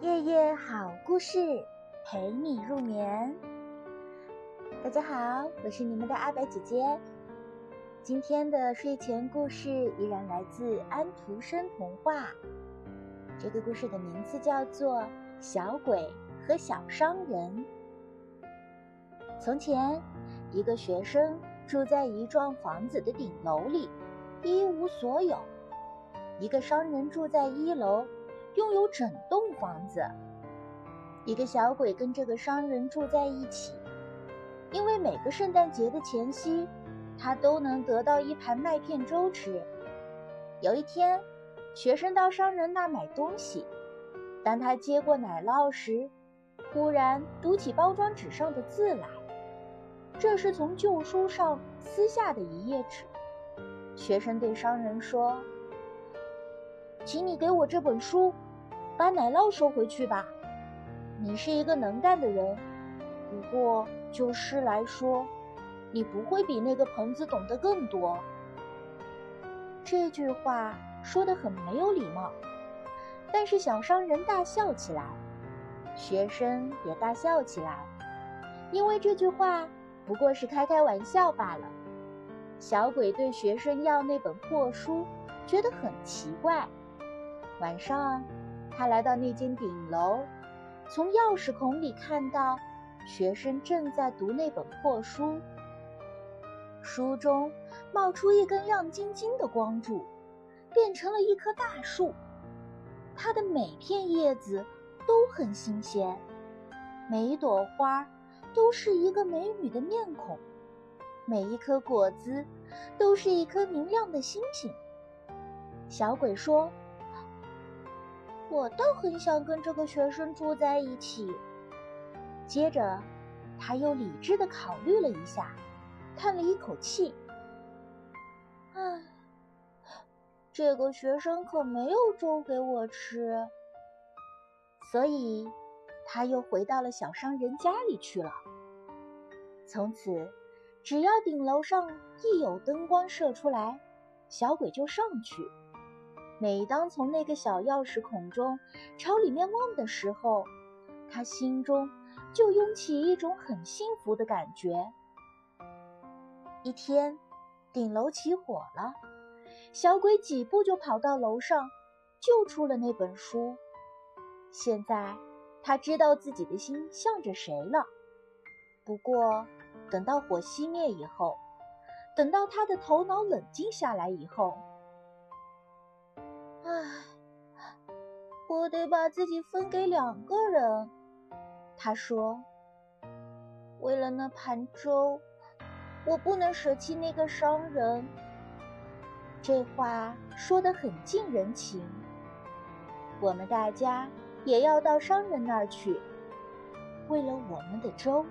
夜夜好故事陪你入眠。大家好，我是你们的阿白姐姐。今天的睡前故事依然来自安徒生童话。这个故事的名字叫做《小鬼和小商人》。从前，一个学生住在一幢房子的顶楼里，一无所有；一个商人住在一楼。拥有整栋房子，一个小鬼跟这个商人住在一起，因为每个圣诞节的前夕，他都能得到一盘麦片粥吃。有一天，学生到商人那买东西，当他接过奶酪时，忽然读起包装纸上的字来，这是从旧书上撕下的一页纸。学生对商人说：“请你给我这本书。”把奶酪收回去吧，你是一个能干的人。不过就诗来说，你不会比那个棚子懂得更多。这句话说的很没有礼貌，但是小商人大笑起来，学生也大笑起来，因为这句话不过是开开玩笑罢了。小鬼对学生要那本破书，觉得很奇怪。晚上。他来到那间顶楼，从钥匙孔里看到学生正在读那本破书。书中冒出一根亮晶晶的光柱，变成了一棵大树。它的每片叶子都很新鲜，每一朵花都是一个美女的面孔，每一颗果子都是一颗明亮的星星。小鬼说。我倒很想跟这个学生住在一起。接着，他又理智的考虑了一下，叹了一口气：“唉，这个学生可没有粥给我吃。”所以，他又回到了小商人家里去了。从此，只要顶楼上一有灯光射出来，小鬼就上去。每当从那个小钥匙孔中朝里面望的时候，他心中就涌起一种很幸福的感觉。一天，顶楼起火了，小鬼几步就跑到楼上，救出了那本书。现在，他知道自己的心向着谁了。不过，等到火熄灭以后，等到他的头脑冷静下来以后，我得把自己分给两个人。他说：“为了那盘粥，我不能舍弃那个商人。”这话说得很近人情。我们大家也要到商人那儿去，为了我们的粥。